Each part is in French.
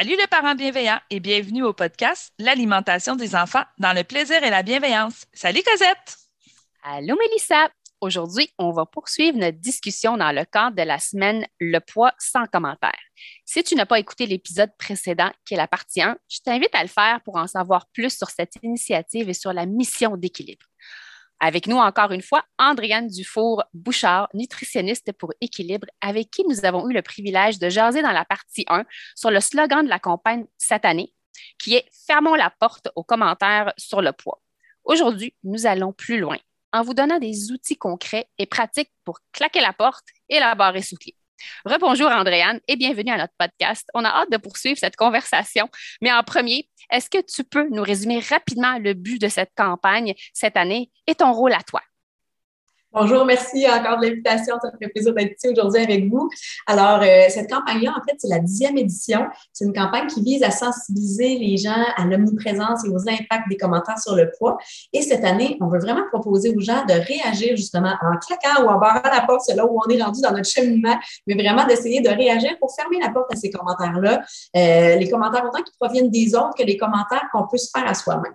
Salut les parents bienveillants et bienvenue au podcast L'alimentation des enfants dans le plaisir et la bienveillance. Salut Cosette! Allô Mélissa! Aujourd'hui, on va poursuivre notre discussion dans le cadre de la semaine Le poids sans commentaire. Si tu n'as pas écouté l'épisode précédent, qui est la partie 1, je t'invite à le faire pour en savoir plus sur cette initiative et sur la mission d'équilibre. Avec nous encore une fois, Andréane Dufour-Bouchard, nutritionniste pour Équilibre, avec qui nous avons eu le privilège de jaser dans la partie 1 sur le slogan de la campagne cette année, qui est Fermons la porte aux commentaires sur le poids. Aujourd'hui, nous allons plus loin en vous donnant des outils concrets et pratiques pour claquer la porte et la barrer sous clé. Rebonjour Andréane et bienvenue à notre podcast. On a hâte de poursuivre cette conversation. Mais en premier, est-ce que tu peux nous résumer rapidement le but de cette campagne cette année et ton rôle à toi? Bonjour, merci encore de l'invitation. Ça me fait plaisir d'être ici aujourd'hui avec vous. Alors, euh, cette campagne-là, en fait, c'est la dixième édition. C'est une campagne qui vise à sensibiliser les gens à l'omniprésence et aux impacts des commentaires sur le poids. Et cette année, on veut vraiment proposer aux gens de réagir justement en claquant ou en barrant la porte, c'est là où on est rendu dans notre cheminement, mais vraiment d'essayer de réagir pour fermer la porte à ces commentaires-là. Euh, les commentaires autant qui proviennent des autres que les commentaires qu'on peut se faire à soi-même.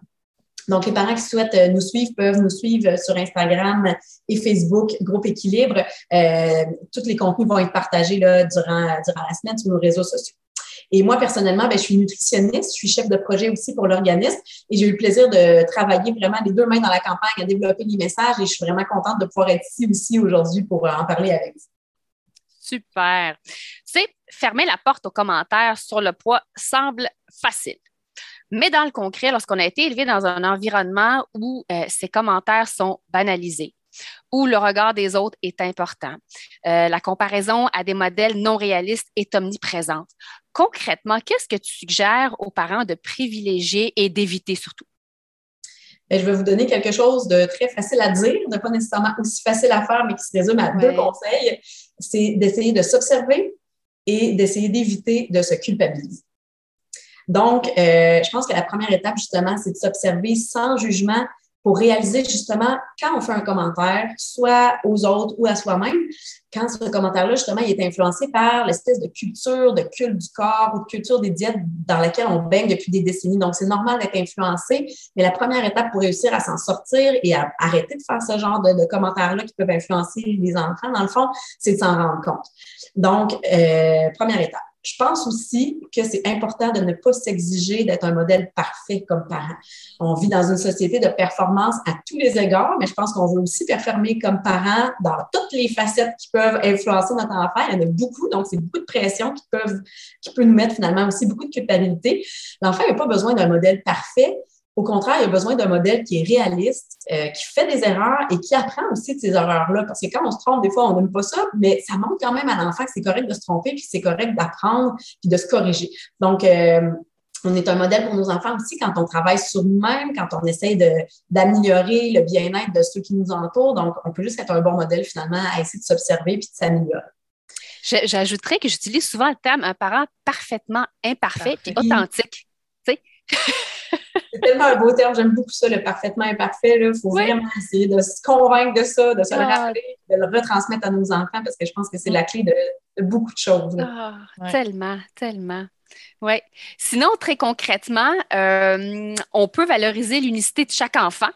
Donc, les parents qui souhaitent euh, nous suivre peuvent nous suivre sur Instagram et Facebook, Groupe Équilibre. Euh, tous les contenus vont être partagés là, durant, la semaine sur nos réseaux sociaux. Et moi, personnellement, ben, je suis nutritionniste, je suis chef de projet aussi pour l'organisme et j'ai eu le plaisir de travailler vraiment les deux mains dans la campagne à développer les messages et je suis vraiment contente de pouvoir être ici aussi aujourd'hui pour euh, en parler avec vous. Super. C'est fermer la porte aux commentaires sur le poids semble facile. Mais dans le concret, lorsqu'on a été élevé dans un environnement où euh, ces commentaires sont banalisés, où le regard des autres est important, euh, la comparaison à des modèles non réalistes est omniprésente. Concrètement, qu'est-ce que tu suggères aux parents de privilégier et d'éviter surtout? Ben, je vais vous donner quelque chose de très facile à dire, de pas nécessairement aussi facile à faire, mais qui se résume à deux conseils. C'est d'essayer de s'observer et d'essayer d'éviter de se culpabiliser. Donc, euh, je pense que la première étape, justement, c'est de s'observer sans jugement pour réaliser justement quand on fait un commentaire, soit aux autres ou à soi-même, quand ce commentaire-là, justement, il est influencé par l'espèce de culture, de culte du corps ou de culture des diètes dans laquelle on baigne depuis des décennies. Donc, c'est normal d'être influencé, mais la première étape pour réussir à s'en sortir et à arrêter de faire ce genre de, commentaires-là qui peuvent influencer les enfants, dans le fond, c'est de s'en rendre compte. Donc, euh, première étape. Je pense aussi que c'est important de ne pas s'exiger d'être un modèle parfait comme parent. On vit dans une société de performance à tous les égards, mais je pense qu'on veut aussi performer comme parent dans toutes les facettes qui peuvent influencer notre enfant. Il y en a beaucoup, donc c'est beaucoup de pression qui peuvent, qui peut nous mettre finalement aussi beaucoup de culpabilité. L'enfant n'a pas besoin d'un modèle parfait. Au contraire, il a besoin d'un modèle qui est réaliste, euh, qui fait des erreurs et qui apprend aussi de ces erreurs-là. Parce que quand on se trompe, des fois, on n'aime pas ça, mais ça montre quand même à l'enfant que c'est correct de se tromper, puis c'est correct d'apprendre, puis de se corriger. Donc, euh, on est un modèle pour nos enfants aussi quand on travaille sur nous-mêmes, quand on essaie d'améliorer le bien-être de ceux qui nous entourent. Donc, on peut juste être un bon modèle finalement à essayer de s'observer puis de s'améliorer. J'ajouterais que j'utilise souvent le terme un parent parfaitement imparfait et authentique. C'est tellement un beau terme, j'aime beaucoup ça, le parfaitement imparfait. Il faut vraiment essayer de se convaincre de ça, de se le ah. rappeler, de le retransmettre à nos enfants parce que je pense que c'est la clé de, beaucoup de choses. Ah, tellement, tellement. Oui. Sinon, très concrètement, euh, on peut valoriser l'unicité de chaque enfant.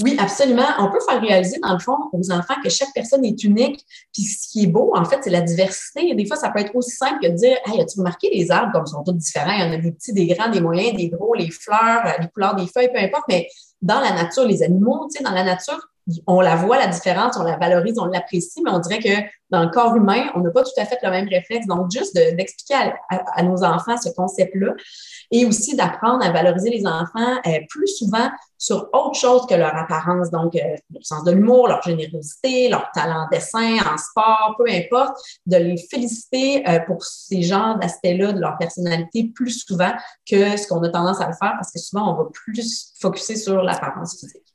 Oui, absolument. On peut faire réaliser, dans le fond, aux enfants que chaque personne est unique. Puis ce qui est beau, en fait, c'est la diversité. Des fois, ça peut être aussi simple que de dire Hey, as-tu remarqué les arbres comme ils sont tous différents? Il y en a des petits, des grands, des moyens, des gros, les fleurs, les couleurs des feuilles, peu importe. Mais dans la nature, les animaux, tu sais, dans la nature, on la voit, la différence, on la valorise, on l'apprécie, mais on dirait que dans le corps humain, on n'a pas tout à fait le même réflexe. Donc, juste d'expliquer à, nos enfants ce concept-là et aussi d'apprendre à valoriser les enfants euh, plus souvent sur autre chose que leur apparence, donc euh, sens de l'humour, leur générosité, leur talent en dessin, en sport, peu importe, de les féliciter euh, pour ces genres d'aspects-là de leur personnalité plus souvent que ce qu'on a tendance à le faire parce que souvent, on va plus focuser sur l'apparence physique.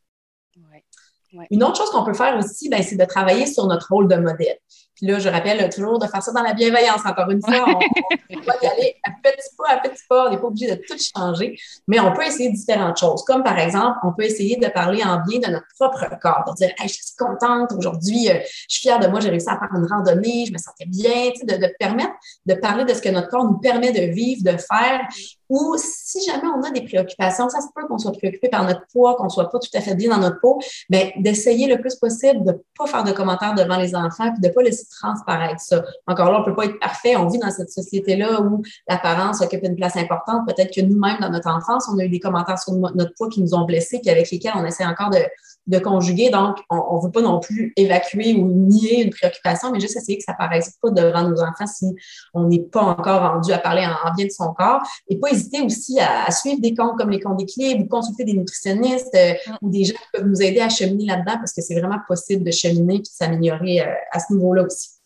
Une autre chose qu'on peut faire aussi, ben, c'est de travailler sur notre rôle de modèle. Puis là, je rappelle toujours de faire ça dans la bienveillance. Encore une fois, on, va y aller à petit pas, à petit pas. On n'est pas obligé de tout changer, mais on peut essayer différentes choses. Comme par exemple, on peut essayer de parler en bien de notre propre corps, de dire hey, je suis contente aujourd'hui, euh, je suis fière de moi, j'ai réussi à faire une randonnée, je me sentais bien, de permettre de parler de ce que notre corps nous permet de vivre, de faire, ou si jamais on a des préoccupations, ça se peut qu'on soit préoccupé par notre poids, qu'on soit pas tout à fait bien dans notre peau, ben, d'essayer le plus possible de pas faire de commentaires devant les enfants, puis de pas laisser transparaître ça. Encore là, on peut pas être parfait. On vit dans cette société-là où l'apparence occupe une place importante. Peut-être que nous-mêmes, dans notre enfance, on a eu des commentaires sur notre poids qui nous ont blessés, puis avec lesquels on essaie encore de, de conjuguer. Donc, on ne veut pas non plus évacuer ou nier une préoccupation, mais juste essayer que ça ne paraisse pas devant nos enfants si on n'est pas encore rendu à parler en, bien de son corps. Et pas hésiter aussi à, suivre des comptes comme les comptes d'équilibre ou consulter des nutritionnistes euh, mm. ou des gens qui peuvent nous aider à cheminer là-dedans parce que c'est vraiment possible de cheminer et de s'améliorer euh, à ce niveau-là aussi.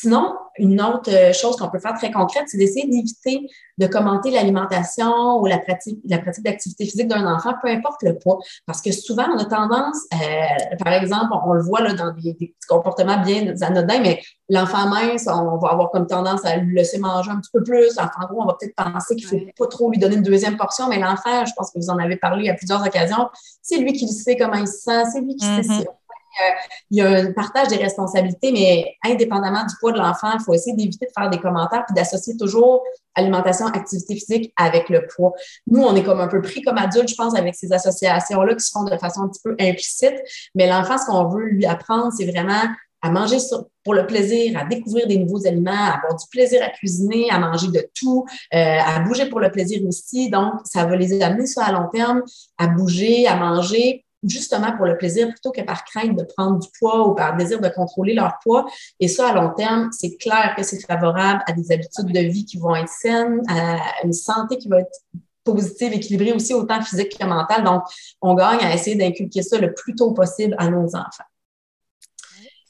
Sinon, une autre euh, chose qu'on peut faire très concrète, c'est d'essayer d'éviter de commenter l'alimentation ou la pratique, la pratique d'activité physique d'un enfant, peu importe le poids. Parce que souvent, on a tendance, euh, par exemple, on, le voit là, dans des, comportements bien anodins, mais l'enfant mince, on va avoir comme tendance à lui laisser manger un petit peu plus. L'enfant gros, on va peut-être penser qu'il ne faut pas trop lui donner une deuxième portion, mais l'enfant, je pense que vous en avez parlé à plusieurs occasions, c'est lui qui sait comment il se sent, c'est lui qui sait mm-hmm. si il y a un partage des responsabilités, mais indépendamment du poids de l'enfant, il faut essayer d'éviter de faire des commentaires puis d'associer toujours alimentation, activité physique avec le poids. Nous, on est comme un peu pris comme adultes, je pense, avec ces associations-là qui se font de façon un petit peu implicite, mais l'enfant, ce qu'on veut lui apprendre, c'est vraiment à manger pour le plaisir, à découvrir des nouveaux aliments, à avoir du plaisir à cuisiner, à manger de tout, euh, à bouger pour le plaisir aussi. Donc, ça va les amener ça à long terme, à bouger, à manger justement pour le plaisir plutôt que par crainte de prendre du poids ou par désir de contrôler leur poids. Et ça, à long terme, c'est clair que c'est favorable à des habitudes de vie qui vont être saines, à une santé qui va être positive, équilibrée aussi autant physique que mentale. Donc, on gagne à essayer d'inculquer ça le plus tôt possible à nos enfants.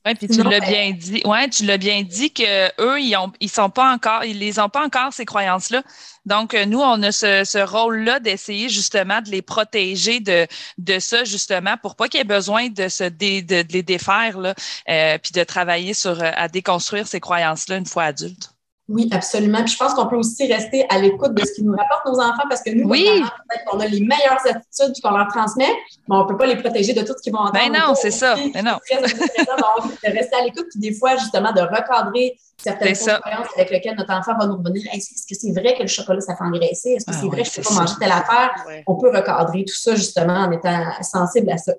Oui, puis tu l'as bien dit. Ouais, tu l'as bien dit que eux, ils ont, ils sont pas encore, ils les ont pas encore ces croyances-là. Donc, euh, nous, on a ce, ce rôle-là d'essayer justement de les protéger de, de ça, justement, pour pas qu'il y ait besoin de se de, de, les défaire, là, euh, puis de travailler sur à déconstruire ces croyances-là une fois adultes. Oui, absolument. Puis je pense qu'on peut aussi rester à l'écoute de ce qui nous rapporte nos enfants parce que nous, oui. peut-être qu'on a les meilleures attitudes qu'on leur transmet, mais on ne peut pas les protéger de tout ce qu'ils vont entendre. Ben non, c'est ça. Ben non. Donc, de rester à l'écoute, puis des fois, justement, de recadrer certaines expériences avec lesquelles notre enfant va nous revenir. Est-ce que c'est vrai que le chocolat, ça fait engraisser? Est-ce que ah c'est vrai que je ne peux pas manger telle affaire? On peut recadrer tout ça, justement, en étant sensible à ça.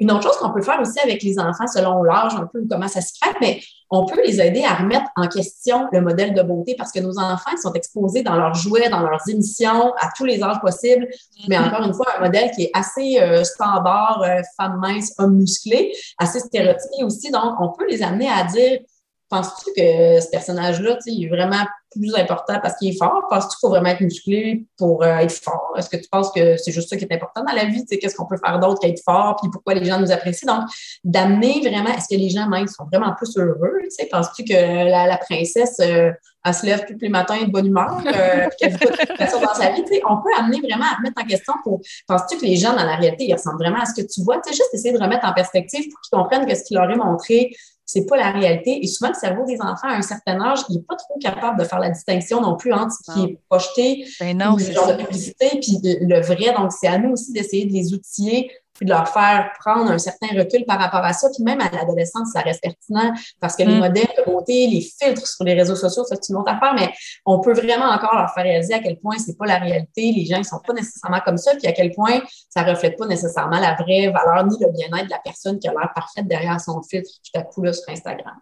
Une autre chose qu'on peut faire aussi avec les enfants, selon l'âge, un peu comment ça se fait, mais on peut les aider à remettre en question le modèle de beauté parce que nos enfants sont exposés dans leurs jouets, dans leurs émissions, à tous les âges possibles. Mais mm-hmm. encore une fois, un modèle qui est assez euh, standard, euh, femme mince, homme musclé, assez stéréotypé aussi. Donc, on peut les amener à dire Penses-tu que ce personnage-là, il est vraiment plus important parce qu'il est fort? Penses-tu qu'il faut vraiment être musclé pour euh, être fort? Est-ce que tu penses que c'est juste ça qui est important dans la vie? Qu'est-ce qu'on peut faire d'autre qu'être fort? Puis pourquoi les gens nous apprécient? Donc, d'amener vraiment, est-ce que les gens même sont vraiment plus heureux? Penses-tu que la, princesse, euh, elle se lève tous les matins de bonne humeur, euh, qu'elle dans sa vie? on peut amener vraiment à remettre en question pour. Penses-tu que les gens, dans la réalité, ils ressemblent vraiment à ce que tu vois? Tu sais, juste essayer de remettre en perspective pour qu'ils comprennent que ce qu'il leur est montré c'est pas la réalité. Et souvent, le cerveau des enfants, à un certain âge, il n'est pas trop capable de faire la distinction non plus entre ce qui est projeté, ben non, le genre de publicité, puis le, vrai. Donc, c'est à nous aussi d'essayer de les outiller puis de leur faire prendre un certain recul par rapport à ça. Puis même à l'adolescence, ça reste pertinent parce que les mm. modèles de beauté, les filtres sur les réseaux sociaux, ça, c'est une autre affaire, mais on peut vraiment encore leur faire réaliser à quel point c'est pas la réalité. Les gens, ils sont pas nécessairement comme ça, puis à quel point ça reflète pas nécessairement la vraie valeur ni le bien-être de la personne qui a l'air parfaite derrière son filtre tout à coup là sur Instagram.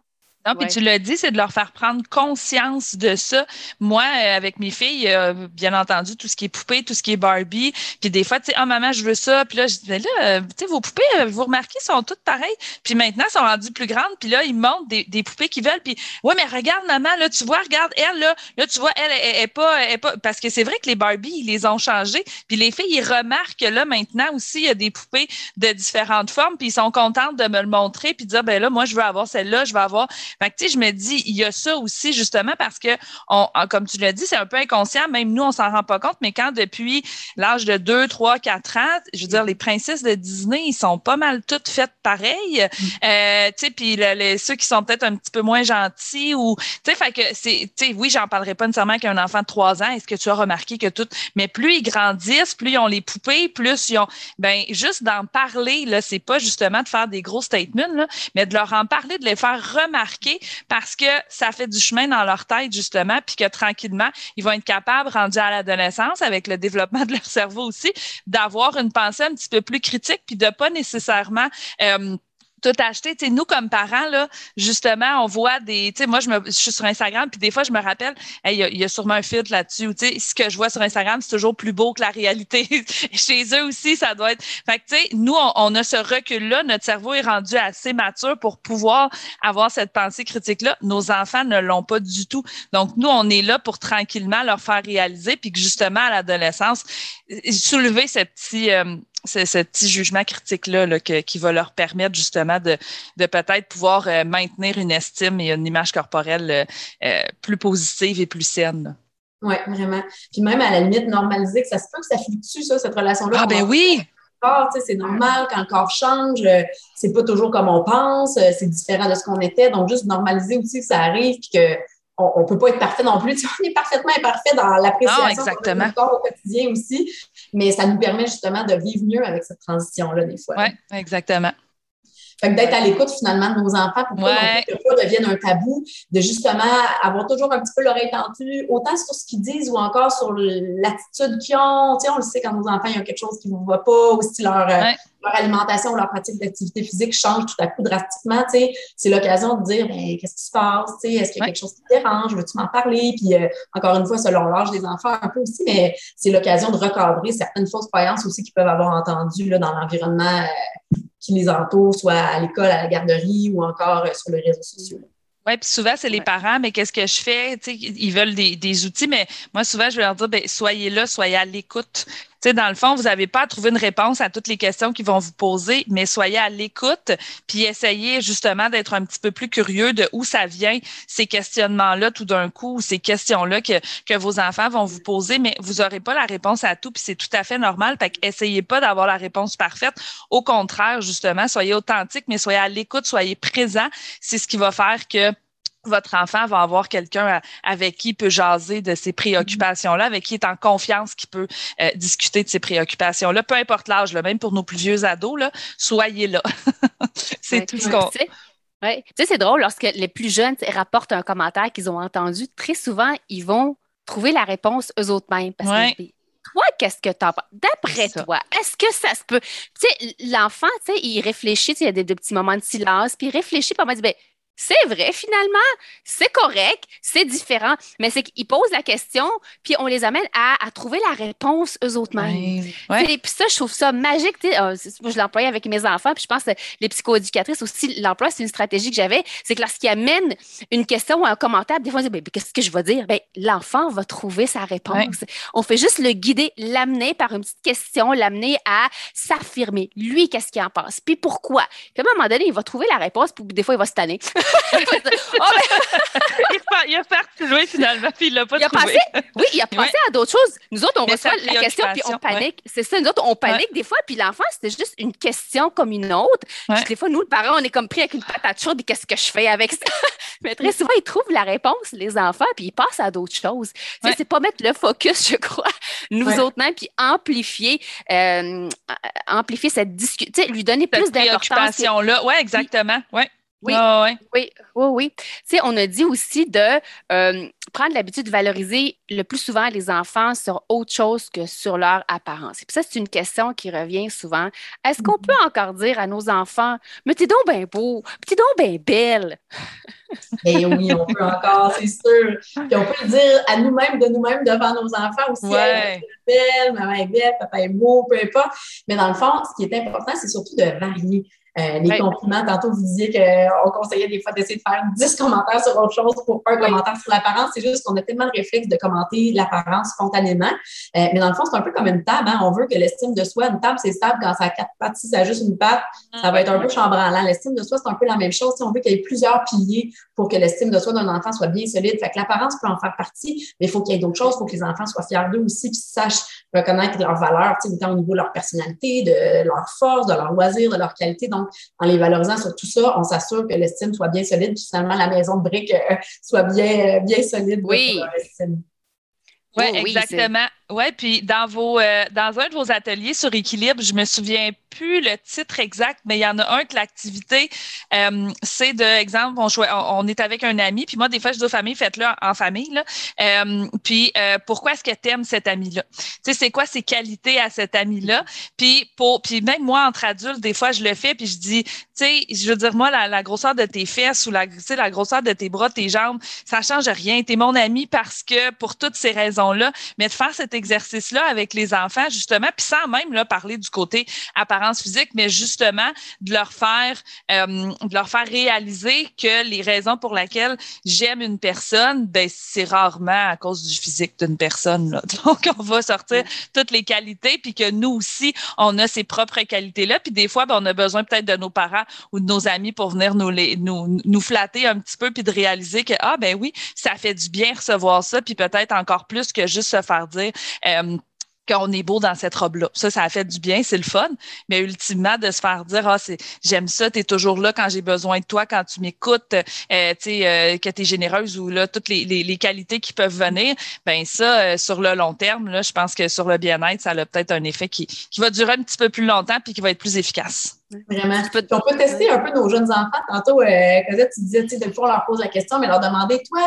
Non, puis tu l'as dit, c'est de leur faire prendre conscience de ça. Moi, euh, avec mes filles, euh, bien entendu, tout ce qui est poupée, tout ce qui est Barbie. Puis des fois, tu sais, ah, maman, je veux ça. Puis là, je dis, là, euh, tu sais, vos poupées, vous remarquez, sont toutes pareilles. Puis maintenant, elles sont rendues plus grandes. Puis là, ils montrent des, des poupées qu'ils veulent. Puis, ouais, mais regarde, maman, là, tu vois, regarde, elle, là, là, tu vois, elle, elle, est pas, elle est pas. Parce que c'est vrai que les Barbie, ils les ont changées. Puis les filles, ils remarquent que là, maintenant aussi, il y a des poupées de différentes formes. Puis ils sont contentes de me le montrer. Puis dire, ben là, moi, je veux avoir celle-là, je veux avoir. Fait que, tu sais, je me dis, il y a ça aussi, justement, parce que, on, comme tu l'as dit, c'est un peu inconscient. Même nous, on s'en rend pas compte. Mais quand depuis l'âge de 2, 3, 4 ans, je veux dire, les princesses de Disney, ils sont pas mal toutes faites pareilles. Euh, tu sais, puis les, ceux qui sont peut-être un petit peu moins gentils ou, tu sais, fait que c'est, tu sais, oui, j'en parlerai pas nécessairement qu'un enfant de 3 ans. Est-ce que tu as remarqué que tout, mais plus ils grandissent, plus ils ont les poupées, plus ils ont, ben, juste d'en parler, là, c'est pas justement de faire des gros statements, là, mais de leur en parler, de les faire remarquer parce que ça fait du chemin dans leur tête, justement, puis que tranquillement, ils vont être capables, rendus à l'adolescence, avec le développement de leur cerveau aussi, d'avoir une pensée un petit peu plus critique, puis de pas nécessairement euh, tout acheter. Tu sais, nous, comme parents, là, justement, on voit des. Moi, je, me, je suis sur Instagram, puis des fois, je me rappelle, il y, y, a sûrement un filtre là-dessus. Sais, ce que je vois sur Instagram, c'est toujours plus beau que la réalité. Chez eux aussi, ça doit être. Fait que, tu sais, nous, on, on, a ce recul-là. Notre cerveau est rendu assez mature pour pouvoir avoir cette pensée critique-là. Nos enfants ne l'ont pas du tout. Donc, nous, on est là pour tranquillement leur faire réaliser, puis que justement, à l'adolescence, soulever ce petit, euh, ce, petit jugement critique-là qui va leur permettre justement de, peut-être pouvoir euh, maintenir une estime et une image corporelle euh, euh, plus positive et plus saine. Oui, vraiment. Puis même à la limite, normaliser que ça se peut que ça fluctue, ça, cette relation-là. Ah ben oui! C'est normal quand le corps change, c'est pas toujours comme on pense, c'est différent de ce qu'on était. Donc, juste normaliser aussi que ça arrive puis que on ne peut pas être parfait non plus. on est parfaitement imparfait dans l'appréciation de notre corps au quotidien aussi, mais ça nous permet justement de vivre mieux avec cette transition-là des fois. Oui, exactement. Fait que d'être à l'écoute finalement de nos enfants pour pas que ça devienne un tabou, de justement avoir toujours un petit peu l'oreille tendue, autant sur ce qu'ils disent ou encore sur l'attitude qu'ils ont. Tu sais, on le sait quand nos enfants, il y a quelque chose qui ne va pas, ou si leur, euh, leur alimentation ou leur pratique d'activité physique change tout à coup drastiquement. Tu sais, c'est l'occasion de dire, ben, qu'est-ce qui se passe? Tu sais, est-ce qu'il y a quelque chose qui te dérange? Veux-tu m'en parler? Puis, euh, encore une fois, selon l'âge des enfants un peu aussi, mais c'est l'occasion de recadrer certaines fausses croyances aussi qu'ils peuvent avoir entendues là, dans l'environnement euh, qui les entoure, soit à l'école, à la garderie ou encore euh, sur les réseaux sociaux. Oui, puis souvent, c'est les parents, mais qu'est-ce que je fais? ils veulent des, des, outils, mais moi, souvent, je vais leur dire, ben, soyez là, soyez à l'écoute sais, dans le fond, vous n'avez pas à trouver une réponse à toutes les questions qu'ils vont vous poser, mais soyez à l'écoute, puis essayez justement d'être un petit peu plus curieux de où ça vient, ces questionnements-là tout d'un coup, ces questions-là que, que vos enfants vont vous poser, mais vous n'aurez pas la réponse à tout, puis c'est tout à fait normal. Fait essayez pas d'avoir la réponse parfaite. Au contraire, justement, soyez authentique, mais soyez à l'écoute, soyez présent. C'est ce qui va faire que votre enfant va avoir quelqu'un avec qui il peut jaser de ses préoccupations-là, avec qui il est en confiance, qui peut euh, discuter de ses préoccupations-là, peu importe l'âge, même pour nos plus vieux ados, là, soyez là. c'est tout ce qu'on... Oui. Tu sais, c'est drôle, lorsque les plus jeunes rapportent un commentaire qu'ils ont entendu, très souvent, ils vont trouver la réponse eux autres mêmes. Parce que toi, qu'est-ce que tu en penses? D'après toi, est-ce que ça se peut? Tu sais, l'enfant, tu sais, il réfléchit, il y a des, petits moments de silence, puis il réfléchit, puis il dit, ben, c'est vrai finalement, c'est correct, c'est différent, mais c'est qu'ils posent la question, puis on les amène à, trouver la réponse eux autres mêmes. Puis ça, je trouve ça magique. Euh, moi, je l'employais avec mes enfants, puis je pense que les psychoéducatrices aussi, l'emploi, c'est une stratégie que j'avais, c'est que lorsqu'ils amènent une question ou un commentaire, des fois, ils disent, ben, qu'est-ce que je vais dire? Ben, l'enfant va trouver sa réponse. On fait juste le guider, l'amener par une petite question, l'amener à s'affirmer. Lui, qu'est-ce qu'il en pense? Puis pourquoi? Puis à un moment donné, il va trouver la réponse, puis des fois, il va se tanner. oh, il, a parti loin finalement, puis il l'a pas il trouvé. A pensé, oui, il a pensé à d'autres choses. Nous autres, on reçoit la question, puis on panique. C'est ça, nous autres, on panique des fois, puis l'enfant, c'était juste une question comme une autre. Puis des fois, nous, le parent, on est comme pris avec une patate chaude, qu'est-ce que je fais avec ça? Mais très souvent, ils trouvent la réponse, les enfants, puis ils passent à d'autres choses. C'est pas mettre le focus, je crois, nous autres même, puis amplifier, euh, amplifier cette discussion, lui donner plus d'importance. là Oui, exactement. Ouais. Oui, oui, oui, oui. Tu sais, on a dit aussi de euh, prendre l'habitude de valoriser le plus souvent les enfants sur autre chose que sur leur apparence. Et puis ça, c'est une question qui revient souvent. Est-ce qu'on peut encore dire à nos enfants, mais t'es donc bien beau, t'es donc bien belle? Eh oui, on peut encore, c'est sûr. Puis on peut le dire à nous-mêmes, de nous-mêmes, devant nos enfants aussi. Ouais. belle, maman est belle, papa est beau, peu importe. Mais dans le fond, ce qui est important, c'est surtout de varier. Euh, les compliments, tantôt vous disiez qu'on conseillait des fois d'essayer de faire 10 commentaires sur autre chose pour un commentaire sur l'apparence. C'est juste qu'on a tellement de réflexe de commenter l'apparence spontanément. Euh, mais dans le fond, c'est un peu comme une table. Hein. On veut que l'estime de soi, une table, c'est stable quand ça a quatre pattes. Si ça a juste une patte, ça va être un peu chambranlant. L'estime de soi, c'est un peu la même chose. Si on veut qu'il y ait plusieurs piliers pour que l'estime de soi d'un enfant soit bien solide. Fait que l'apparence peut en faire partie, mais il faut qu'il y ait d'autres choses. Il faut que les enfants soient fiers d'eux aussi, qu'ils sachent reconnaître leurs valeurs, autant au niveau de leur personnalité, de leur force, de leur loisir, de leur qualité. Donc, en les valorisant sur tout ça, on s'assure que l'estime soit bien solide, puis finalement, la maison de briques euh, soit bien, euh, bien solide oui. pour leur estime. Oh, oui, exactement. Oui, puis dans vos euh, dans un de vos ateliers sur équilibre, je me souviens plus le titre exact, mais il y en a un que l'activité, euh, c'est de exemple, on, est avec un ami, puis moi, des fois, je dis aux familles, faites-le en, famille. Là. Euh, puis pourquoi est-ce que tu aimes cet ami-là? Tu sais, c'est quoi ses qualités à cet ami-là? Puis pour puis même moi, entre adultes, des fois, je le fais, puis je dis, tu sais, je veux dire, moi, la, grosseur de tes fesses ou la, la grosseur de tes bras, tes jambes, ça change rien. Tu es mon ami parce que pour toutes ces raisons-là, mais de faire cet exercice-là avec les enfants, justement, puis sans même là, parler du côté apparence physique, mais justement de leur faire euh, de leur faire réaliser que les raisons pour lesquelles j'aime une personne, ben c'est rarement à cause du physique d'une personne. Là. Donc, on va sortir toutes les qualités, puis que nous aussi, on a ces propres qualités-là. Puis des fois, ben, on a besoin peut-être de nos parents ou de nos amis pour venir nous, les, nous, nous flatter un petit peu, puis de réaliser que, ah ben oui, ça fait du bien recevoir ça, puis peut-être encore plus que juste se faire dire qu'on est beau dans cette robe-là. Ça, ça a fait du bien, c'est le fun. Mais ultimement, de se faire dire, ah, c'est, j'aime ça, tu es toujours là quand j'ai besoin de toi, quand tu m'écoutes, euh, tu sais, euh, que tu es généreuse ou là, toutes les, les, qualités qui peuvent venir, ben ça, sur le long terme, là, je pense que sur le bien-être, ça a peut-être un effet qui, qui va durer un petit peu plus longtemps puis qui va être plus efficace. Vraiment. on peut tester un peu nos jeunes enfants. Tantôt, euh, tu disais, tu sais, de fois, on leur pose la question, mais leur demander, toi,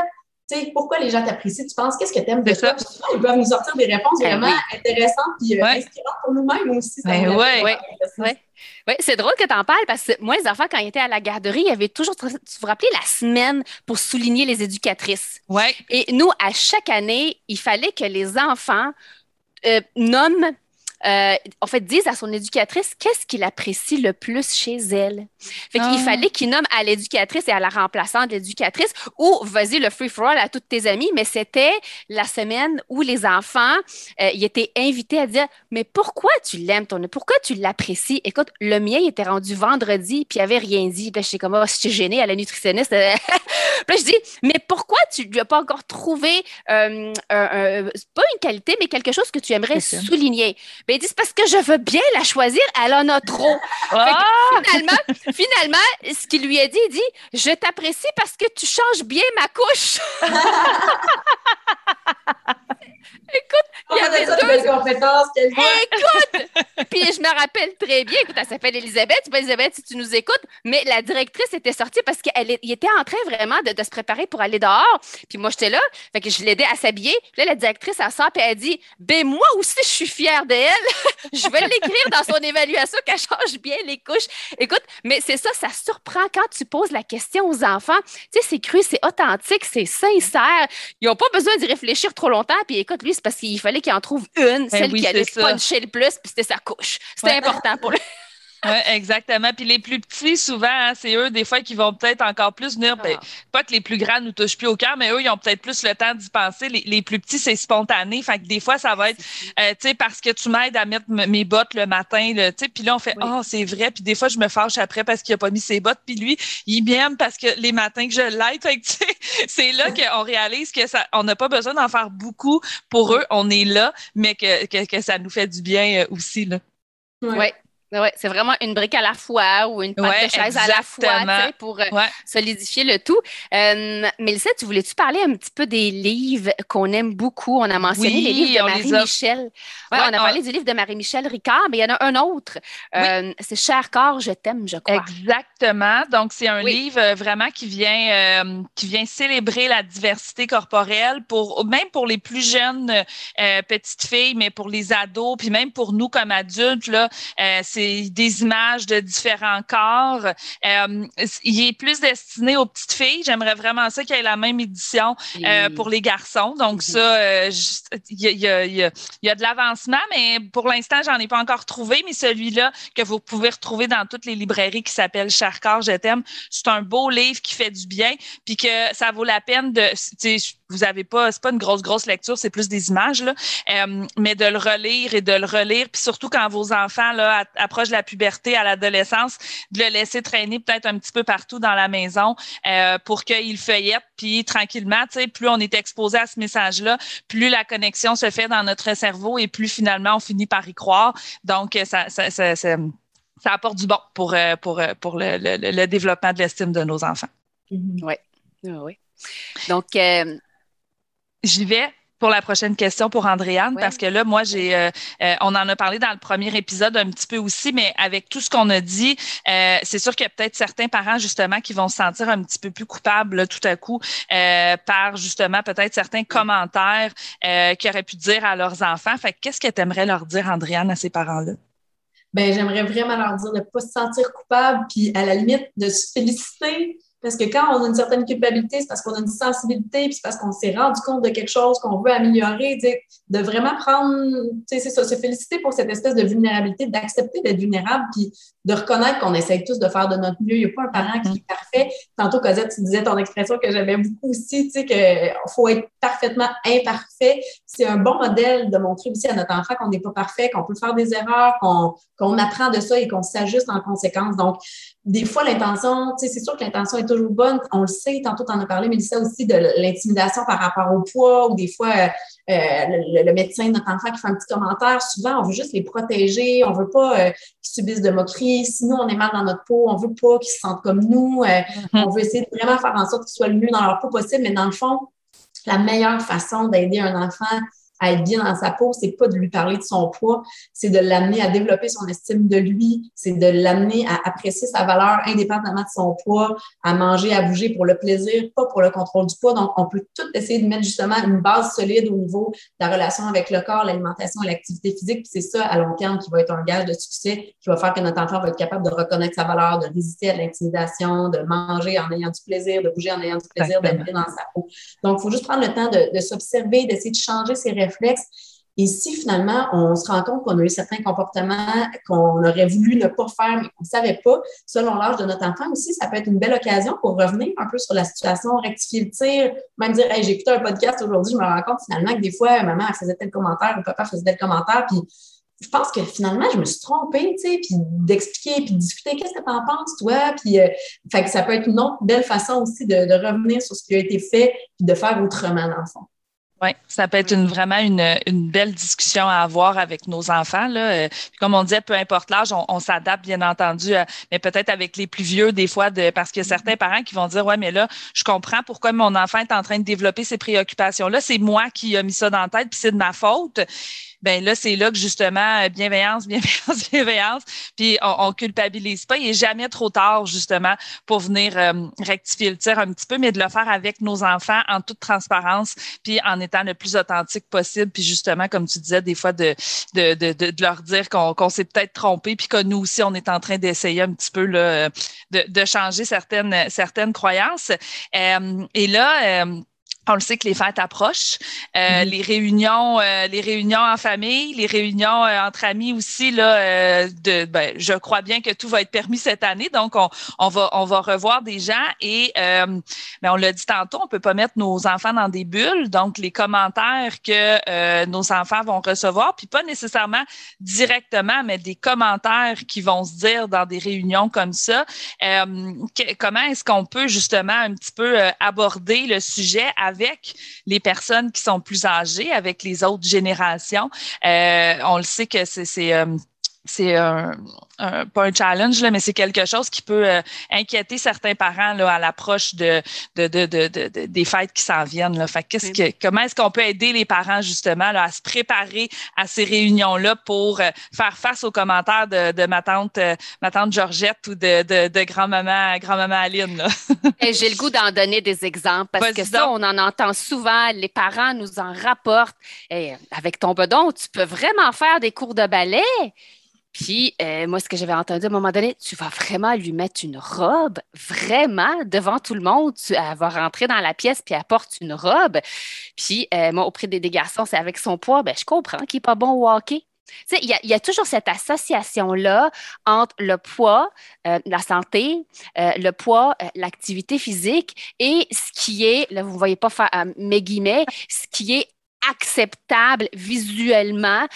pourquoi les gens t'apprécient, tu penses, qu'est-ce que tu aimes de toi? ils peuvent nous sortir des réponses ben vraiment intéressantes et euh, inspirantes pour nous-mêmes aussi. Ben oui, oui. c'est drôle que tu en parles parce que moi, les enfants, quand ils étaient à la garderie, il y avait toujours, tu vous rappelez, la semaine pour souligner les éducatrices? Ouais. Et nous, à chaque année, il fallait que les enfants euh, nomment euh, en fait, disent à son éducatrice qu'est-ce qu'il apprécie le plus chez elle? Fait qu'il ah. fallait qu'il nomme à l'éducatrice et à la remplaçante de l'éducatrice ou vas-y le free for all à toutes tes amies, mais c'était la semaine où les enfants euh, ils étaient invités à dire mais pourquoi tu l'aimes ton pourquoi tu l'apprécies? Écoute, le mien il était rendu vendredi puis il avait rien dit. Puis j'étais comme oh, j'étais gênée à la nutritionniste. puis je dis mais pourquoi tu lui as pas encore trouvé euh, pas une qualité mais quelque chose que tu aimerais souligner? Ben, dit, c'est parce que je veux bien la choisir, elle en a trop. Ah! Finalement, finalement, ce qu'il lui a dit, il dit, je t'apprécie parce que tu changes bien ma couche. Écoute, il y avait deux compétences qu'elle Écoute! Puis je me rappelle très bien, écoute, elle s'appelle Elisabeth. Pas Elisabeth, si tu nous écoutes, mais la directrice était sortie parce qu'elle était en train vraiment de, se préparer pour aller dehors. Puis moi, j'étais là, fait que je l'aidais à s'habiller. Puis là, la directrice, elle sort et elle dit Ben, moi aussi, je suis fière d'elle. je vais l'écrire dans son évaluation qu'elle change bien les couches. Écoute, mais c'est ça, ça surprend quand tu poses la question aux enfants. Tu sais, c'est cru, c'est authentique, c'est sincère. Ils n'ont pas besoin d'y réfléchir trop longtemps. Puis écoute, lui, c'est parce qu'il fallait qu'il en trouve une, ben celle qui allait puncher le plus, puis c'était sa couche. C'était important pour lui. Oui, exactement. Puis les plus petits, souvent, hein, c'est eux, des fois, qui vont peut-être encore plus venir. Ben, ah. pas que les plus grands nous touchent plus au cœur, mais eux, ils ont peut-être plus le temps d'y penser. Les, plus petits, c'est spontané. Fait que des fois, ça va être, euh, tu sais, parce que tu m'aides à mettre mes bottes le matin, tu sais. Puis là, on fait, oh, c'est vrai. Puis des fois, je me fâche après parce qu'il a pas mis ses bottes. Puis lui, il m'aime parce que les matins que je l'aide. Fait que, c'est là qu'on réalise que ça, on n'a pas besoin d'en faire beaucoup pour eux. On est là, mais que, que, que ça nous fait du bien euh, aussi, là. Oui, Ouais, c'est vraiment une brique à la fois ou une patte de chaise à la fois pour euh, solidifier le tout. Euh, Mélissa, tu voulais-tu parler un petit peu des livres qu'on aime beaucoup? On a mentionné les livres de Marie-Michel. Ouais, on a parlé du livre de Marie-Michel Ricard, mais il y en a un autre. Euh, c'est Cher corps, je t'aime, je crois. Exactement. Donc, c'est un livre euh, vraiment qui vient, qui vient célébrer la diversité corporelle pour même pour les plus jeunes petites filles, mais pour les ados, puis même pour nous comme adultes, là, c'est des images de différents corps. Euh, il est plus destiné aux petites filles. J'aimerais vraiment ça qu'il y ait la même édition euh, pour les garçons. Donc ça, il y, a, y, a, de l'avancement, mais pour l'instant, j'en ai pas encore trouvé. Mais celui-là que vous pouvez retrouver dans toutes les librairies qui s'appelle Cher corps, je t'aime, c'est un beau livre qui fait du bien, puis que ça vaut la peine de vous avez pas, c'est pas une grosse, grosse lecture, c'est plus des images, là, euh, mais de le relire et de le relire, puis surtout quand vos enfants approchent de la puberté à l'adolescence, de le laisser traîner peut-être un petit peu partout dans la maison euh, pour qu'il feuillette, puis tranquillement, tu sais, plus on est exposé à ce message-là, plus la connexion se fait dans notre cerveau et plus finalement on finit par y croire. Donc, ça, ça, apporte du bon pour, euh, pour, pour le, développement de l'estime de nos enfants. Oui, oui. Donc, J'y vais pour la prochaine question pour Andréane, parce que là, moi, j'ai, euh, euh, on en a parlé dans le premier épisode un petit peu aussi, mais avec tout ce qu'on a dit, euh, c'est sûr qu'il y a peut-être certains parents justement qui vont se sentir un petit peu plus coupables tout à coup par justement peut-être certains commentaires qu'ils auraient pu dire à leurs enfants. Fait qu'est-ce que tu aimerais leur dire, Andréane, à ces parents-là? Ben, j'aimerais vraiment leur dire de ne pas se sentir coupable, puis à la limite de se féliciter parce que quand on a une certaine culpabilité, c'est parce qu'on a une sensibilité, puis c'est parce qu'on s'est rendu compte de quelque chose qu'on veut améliorer, de vraiment prendre, tu sais, c'est ça, se féliciter pour cette espèce de vulnérabilité, d'accepter d'être vulnérable, puis de reconnaître qu'on essaye tous de faire de notre mieux. Il n'y a pas un parent qui est parfait. Tantôt, Cosette, tu disais ton expression que j'aimais beaucoup aussi, tu sais, qu'il faut être parfaitement imparfait. C'est un bon modèle de montrer aussi à notre enfant qu'on n'est pas parfait, qu'on peut faire des erreurs, qu'on apprend de ça et qu'on s'ajuste en conséquence. Donc, des fois, l'intention, tu sais, c'est sûr que l'intention est toujours bonne. On le sait, tantôt, tu en as parlé, Mélissa, aussi de l'intimidation par rapport au poids ou des fois, euh, le, médecin de notre enfant qui fait un petit commentaire. Souvent, on veut juste les protéger. On veut pas euh, qu'ils subissent de moqueries. Si nous, on est mal dans notre peau, on veut pas qu'ils se sentent comme nous. Euh, mm-hmm. On veut essayer de vraiment faire en sorte qu'ils soient le mieux dans leur peau possible. Mais dans le fond, la meilleure façon d'aider un enfant, à être bien dans sa peau, c'est pas de lui parler de son poids, c'est de l'amener à développer son estime de lui, c'est de l'amener à apprécier sa valeur indépendamment de son poids, à manger, à bouger pour le plaisir, pas pour le contrôle du poids. Donc, on peut tout essayer de mettre justement une base solide au niveau de la relation avec le corps, l'alimentation et l'activité physique. Puis c'est ça, à long terme, qui va être un gage de succès, qui va faire que notre enfant va être capable de reconnaître sa valeur, de résister à l'intimidation, de manger en ayant du plaisir, de bouger en ayant du plaisir, d'être bien dans sa peau. Donc, il faut juste prendre le temps de, de s'observer, d'essayer de changer ses réflexes et si finalement on se rend compte qu'on a eu certains comportements qu'on aurait voulu ne pas faire, mais qu'on ne savait pas, selon l'âge de notre enfant aussi, ça peut être une belle occasion pour revenir un peu sur la situation, rectifier le tir, même dire Hey, j'ai écouté un podcast aujourd'hui, je me rends compte finalement que des fois, maman elle faisait tel commentaire ou papa faisait tel commentaire, puis je pense que finalement, je me suis trompée, tu sais, puis d'expliquer, puis de discuter, qu'est-ce que tu en penses, toi? Puis, euh, fait que ça peut être une autre belle façon aussi de, de, revenir sur ce qui a été fait, puis de faire autrement, dans le fond. Oui, ça peut être une, vraiment une, une, belle discussion à avoir avec nos enfants. Là. Euh, comme on disait, peu importe l'âge, on, s'adapte bien entendu, euh, mais peut-être avec les plus vieux des fois, de, parce qu'il y a certains parents qui vont dire, ouais, mais là, je comprends pourquoi mon enfant est en train de développer ces préoccupations-là. C'est moi qui ai mis ça dans la tête, puis c'est de ma faute ben là, c'est là que justement, euh, bienveillance, bienveillance, bienveillance, puis on, culpabilise pas. Il est jamais trop tard, justement, pour venir euh, rectifier le tir un petit peu, mais de le faire avec nos enfants en toute transparence, puis en étant le plus authentique possible, puis justement, comme tu disais, des fois, de, de, de, de leur dire qu'on s'est peut-être trompé, puis que nous aussi, on est en train d'essayer un petit peu là, de, de changer certaines, certaines croyances. Euh, et là, on le sait que les fêtes approchent, euh, mm-hmm. les réunions, euh, les réunions en famille, les réunions euh, entre amis aussi là. de, ben, je crois bien que tout va être permis cette année, donc on, on va on va revoir des gens et ben, on l'a dit tantôt, on peut pas mettre nos enfants dans des bulles, donc les commentaires que nos enfants vont recevoir, puis pas nécessairement directement, mais des commentaires qui vont se dire dans des réunions comme ça. comment est-ce qu'on peut justement un petit peu aborder le sujet avec les personnes qui sont plus âgées, avec les autres générations. Euh, on le sait que c'est euh, c'est un, pas un challenge, là, mais c'est quelque chose qui peut euh, inquiéter certains parents là, à l'approche de, de, de, de, des fêtes qui s'en viennent. Là. Fait qu'est-ce que, comment est-ce qu'on peut aider les parents justement là, à se préparer à ces réunions-là pour euh, faire face aux commentaires de, ma tante euh, ma tante Georgette ou de, grand-maman grand-maman Aline? J'ai le goût d'en donner des exemples parce que ça, on en entend souvent. Les parents nous en rapportent. Et avec ton bedon, tu peux vraiment faire des cours de ballet. Puis, euh, moi, ce que j'avais entendu à un moment donné, tu vas vraiment lui mettre une robe, vraiment, devant tout le monde. Tu, elle va rentrer dans la pièce, puis elle porte une robe. Puis, euh, moi, auprès des, garçons, c'est avec son poids. Ben, je comprends qu'il n'est pas bon au hockey. Il y, a toujours cette association-là entre le poids, euh, la santé, le poids, l'activité physique et ce qui est, là, vous ne voyez pas mes guillemets, ce qui est acceptable visuellement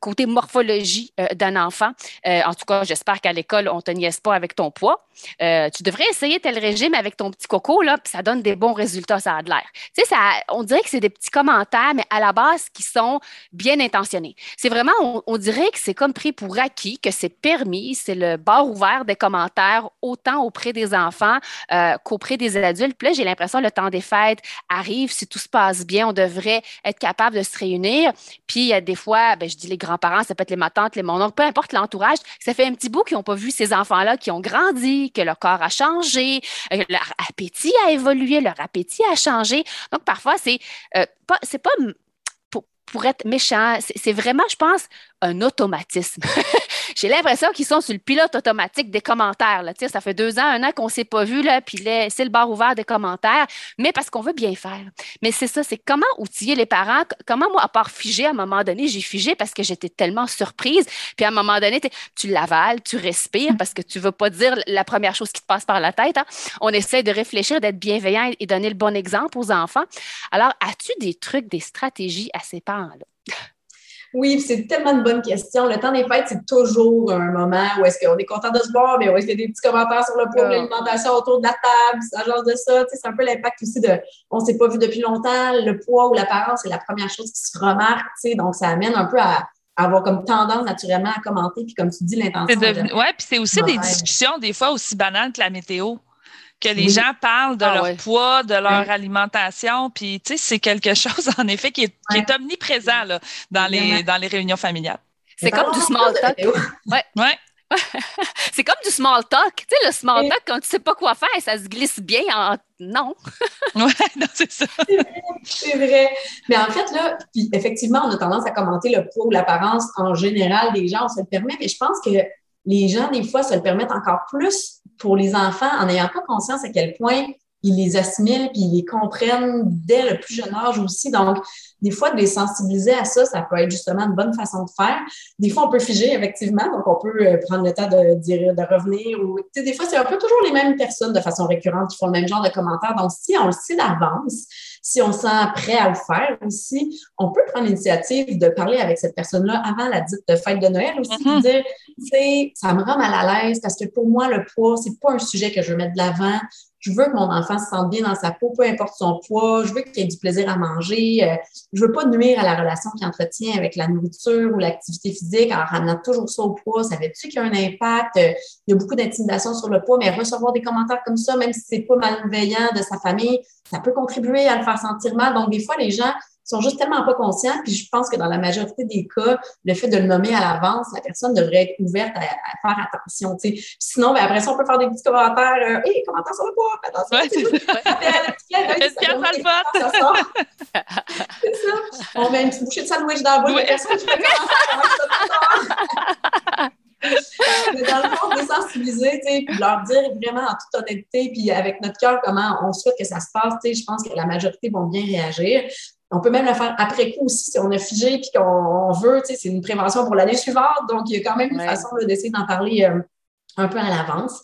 côté morphologie euh, d'un enfant. Euh, en tout cas, j'espère qu'à l'école, on ne te niaise pas avec ton poids. Euh, tu devrais essayer tel régime avec ton petit coco, là, puis ça donne des bons résultats, ça a de l'air. Tu sais, ça, on dirait que c'est des petits commentaires, mais à la base, qui sont bien intentionnés. C'est vraiment, on, dirait que c'est comme pris pour acquis, que c'est permis, c'est le bar ouvert des commentaires, autant auprès des enfants qu'auprès des adultes. Puis là, j'ai l'impression que le temps des fêtes arrive, si tout se passe bien, on devrait être capable de se réunir. Puis, des fois, ben, je dis les grands-parents, ça peut être les matantes, les mon peu importe l'entourage. Ça fait un petit bout qu'ils n'ont pas vu ces enfants-là qui ont grandi, que leur corps a changé, euh, leur appétit a évolué, leur appétit a changé. Donc, parfois, c'est euh, pas, c'est pas pour être méchant. C'est vraiment, je pense, un automatisme. J'ai l'impression qu'ils sont sur le pilote automatique des commentaires. Là. Ça fait deux ans, un an qu'on ne s'est pas vu, puis c'est le bar ouvert des commentaires, mais parce qu'on veut bien faire. Mais c'est ça, c'est comment outiller les parents? Comment, moi, à part figer, à un moment donné, j'ai figé parce que j'étais tellement surprise. Puis à un moment donné, tu l'avales, tu respires parce que tu ne veux pas dire la première chose qui te passe par la tête. Hein. On essaie de réfléchir, d'être bienveillant et donner le bon exemple aux enfants. Alors, as-tu des trucs, des stratégies à ces parents-là? Oui, c'est tellement une bonne question. Le temps des fêtes, c'est toujours un moment où est-ce qu'on est content de se voir, mais où est-ce qu'il y a des petits commentaires sur le poids, l'alimentation autour de la table, ça genre de ça. c'est un peu l'impact aussi de on ne s'est pas vu depuis longtemps, le poids ou l'apparence, c'est la première chose qui se remarque. Donc, ça amène un peu à, avoir comme tendance naturellement à commenter, puis comme tu dis, l'intention. Oui, puis c'est aussi des discussions des fois aussi banales que la météo que les gens parlent de ah leur poids, de leur alimentation. Puis, tu sais, c'est quelque chose, en effet, qui est, omniprésent là, dans, les, dans les réunions familiales. C'est comme du small talk. Ouais. ouais. c'est comme du small talk. Tu sais, le small talk, quand tu sais pas quoi faire, ça se glisse bien en non. oui, non, c'est ça. C'est vrai. Mais en fait, là, puis effectivement, on a tendance à commenter le poids ou l'apparence en général des gens, on se le permet, mais je pense que les gens, des fois, se le permettent encore plus pour les enfants en n'ayant pas conscience à quel point ils les assimilent puis ils les comprennent dès le plus jeune âge aussi. Donc, des fois, de les sensibiliser à ça, ça peut être justement une bonne façon de faire. Des fois, on peut figer, effectivement, donc on peut euh, prendre le temps de dire, de revenir. Ou, des fois, c'est un peu toujours les mêmes personnes de façon récurrente qui font le même genre de commentaires. Donc, si on le sait d'avance, si on se sent prêt à le faire aussi, on peut prendre l'initiative de parler avec cette personne-là avant la dite fête de Noël aussi, mm dire, ça me rend mal à l'aise parce que pour moi, le poids, c'est pas un sujet que je veux mettre de l'avant je veux que mon enfant se sente bien dans sa peau, peu importe son poids, je veux qu'il ait du plaisir à manger, euh, je veux pas nuire à la relation qu'il entretient avec la nourriture ou l'activité physique en ramenant toujours ça au poids. Savais-tu qu'il y a un impact? Euh, il y a beaucoup d'intimidation sur le poids, mais recevoir des commentaires comme ça, même si c'est pas malveillant de sa famille, ça peut contribuer à le faire sentir mal. Donc, des fois, les gens sont juste tellement pas conscients. Puis je pense que dans la majorité des cas, le fait de le nommer à l'avance, la personne devrait être ouverte à, faire attention. Sinon, ben, après ça, on peut faire des petits commentaires. Euh, hey, commentaire sur le poids, attention. Ouais, c'est ça. C'est ça. On met une petite bouchée de sandwich dans la bouche la personne qui fait dans le fond, de sensibiliser, puis leur dire vraiment en toute honnêteté, puis avec notre cœur, comment on souhaite que ça se passe. Je pense que la majorité vont bien réagir. On peut même le faire après coup aussi si on a figé puis qu'on veut. C'est une prévention pour l'année suivante. Donc, il y a quand même une façon d'essayer d'en parler euh, un peu à l'avance.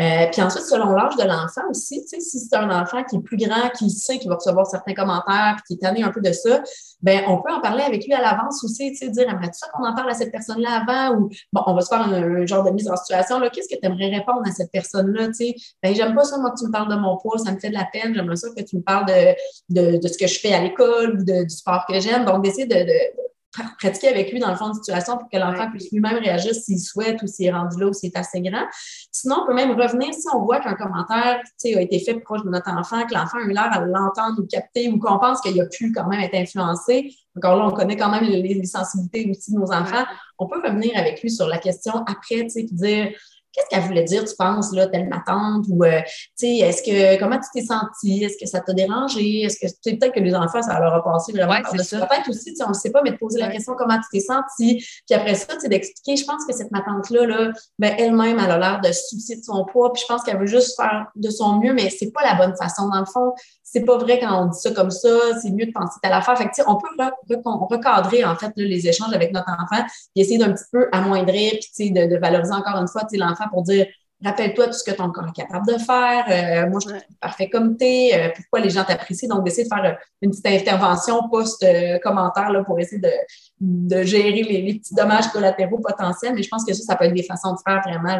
Euh, puis ensuite, selon l'âge de l'enfant aussi, si c'est un enfant qui est plus grand, qui sait qu'il va recevoir certains commentaires, puis qui est tanné un peu de ça, ben on peut en parler avec lui à l'avance aussi, tu sais, dire aimerais-tu ça qu'on en parle à cette personne-là avant? Ou bon, on va se faire un, genre de mise en situation qu'est-ce que tu aimerais répondre à cette personne-là, tu sais? Ben j'aime pas ça moi que tu me parles de mon poids, ça me fait de la peine, j'aimerais ça que tu me parles de, de, ce que je fais à l'école ou de, du sport que j'aime. Donc d'essayer de, de pratiquer avec lui dans le fond de situation pour que l'enfant puisse lui-même réagir s'il souhaite ou s'il est rendu là ou s'il est assez grand. Sinon, on peut même revenir si on voit qu'un commentaire a été fait proche de notre enfant, que l'enfant a eu l'air à l'entendre ou capter ou qu'on pense qu'il a pu quand même être influencé. Encore là, on connaît quand même les, sensibilités aussi de nos enfants. On peut revenir avec lui sur la question après, tu sais, dire qu'est-ce qu'elle voulait dire, tu penses, là, telle ma tante, ou, euh, tu sais, est-ce que, comment tu t'es senti, est-ce que ça t'a dérangé, est-ce que, tu sais, peut-être que les enfants, ça leur a passé vraiment ouais, Peut-être aussi, tu sais, on ne sait pas, mais de poser la question, comment tu t'es senti, puis après ça, tu sais, d'expliquer, je pense que cette ma tante-là, là, ben, elle-même, elle a l'air de se soucier de son poids, puis je pense qu'elle veut juste faire de son mieux, mais c'est pas la bonne façon. Dans le fond, c'est pas vrai quand on dit ça comme ça, c'est mieux de penser à l'affaire. Fait que, on peut recadrer, en fait, les échanges avec notre enfant, puis essayer d'un petit peu amoindrir, puis de, de valoriser encore une fois l'enfant pour dire rappelle-toi tout ce que ton corps est capable de faire. Euh, moi, je suis parfait comme t'es. Euh, pourquoi les gens t'apprécient? Donc, d'essayer de faire euh, une petite intervention post-commentaire pour essayer de, de gérer les, petits dommages collatéraux potentiels. Mais je pense que ça, ça peut être des façons de faire vraiment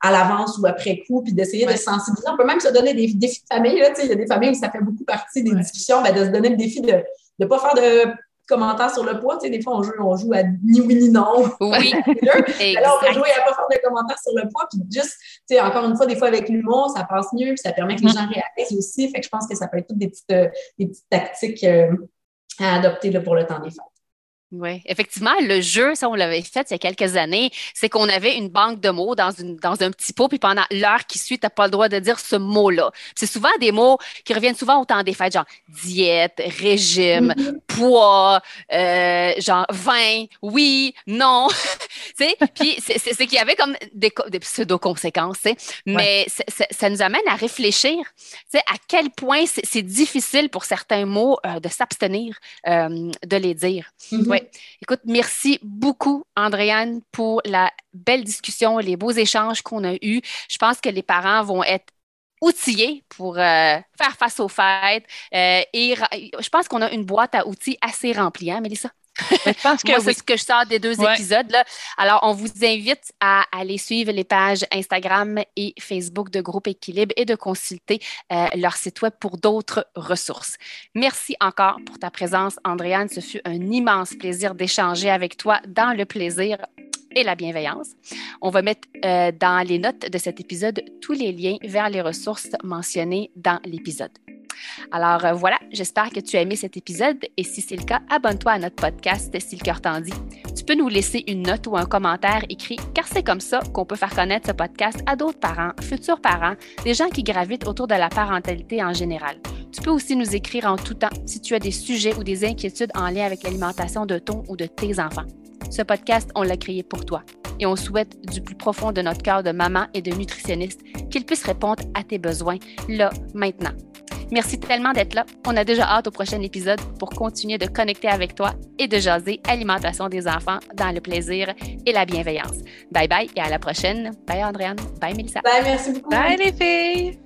à l'avance ou après coup, puis d'essayer de sensibiliser. On peut même se donner des défis de famille. Là, il y a des familles où ça fait beaucoup partie des discussions, ben, de se donner le défi de ne pas faire de commentaires sur le poids. Tu sais, des fois, on joue, on joue à ni oui ni non. Oui. Alors, on peut jouer à pas faire de commentaires sur le poids. Puis juste, tu sais, encore une fois, des fois, avec l'humour, ça passe mieux. Puis ça permet que les mm. gens réalisent aussi. Fait que je pense que ça peut être toutes des petites, euh, des petites tactiques euh, à adopter là, pour le temps des fêtes. Oui, effectivement, le jeu, ça, on l'avait fait il y a quelques années, c'est qu'on avait une banque de mots dans, une, dans un petit pot, puis pendant l'heure qui suit, tu n'as pas le droit de dire ce mot-là. C'est souvent des mots qui reviennent souvent au temps des fêtes, genre diète, régime, mm-hmm. poids, euh, genre vin, oui, non. puis c'est qu'il y avait comme des, pseudo-conséquences, mais ça nous amène à réfléchir à quel point c'est difficile pour certains mots euh, de s'abstenir euh, de les dire. Écoute, merci beaucoup, Andréane, pour la belle discussion, les beaux échanges qu'on a eus. Je pense que les parents vont être outillés pour euh, faire face aux fêtes. Euh, et je pense qu'on a une boîte à outils assez remplie, hein, Mélissa? Je pense que c'est ce que je sors des deux épisodes. Là. Alors, on vous invite à aller suivre les pages Instagram et Facebook de Groupe Équilibre et de consulter euh, leur site web pour d'autres ressources. Merci encore pour ta présence, Andréane. Ce fut un immense plaisir d'échanger avec toi dans le plaisir et la bienveillance. On va mettre euh, dans les notes de cet épisode tous les liens vers les ressources mentionnées dans l'épisode. Alors euh, voilà, j'espère que tu as aimé cet épisode et si c'est le cas, abonne-toi à notre podcast si le cœur t'en dit. Tu peux nous laisser une note ou un commentaire écrit car c'est comme ça qu'on peut faire connaître ce podcast à d'autres parents, futurs parents, des gens qui gravitent autour de la parentalité en général. Tu peux aussi nous écrire en tout temps si tu as des sujets ou des inquiétudes en lien avec l'alimentation de ton ou de tes enfants. Ce podcast, on l'a créé pour toi et on souhaite du plus profond de notre cœur de maman et de nutritionniste qu'il puisse répondre à tes besoins là, maintenant. Merci tellement d'être là. On a déjà hâte au prochain épisode pour continuer de connecter avec toi et de jaser alimentation des enfants dans le plaisir et la bienveillance. Bye bye et à la prochaine. Bye Andréane. Bye Mélissa. Bye, merci beaucoup. Bye les filles.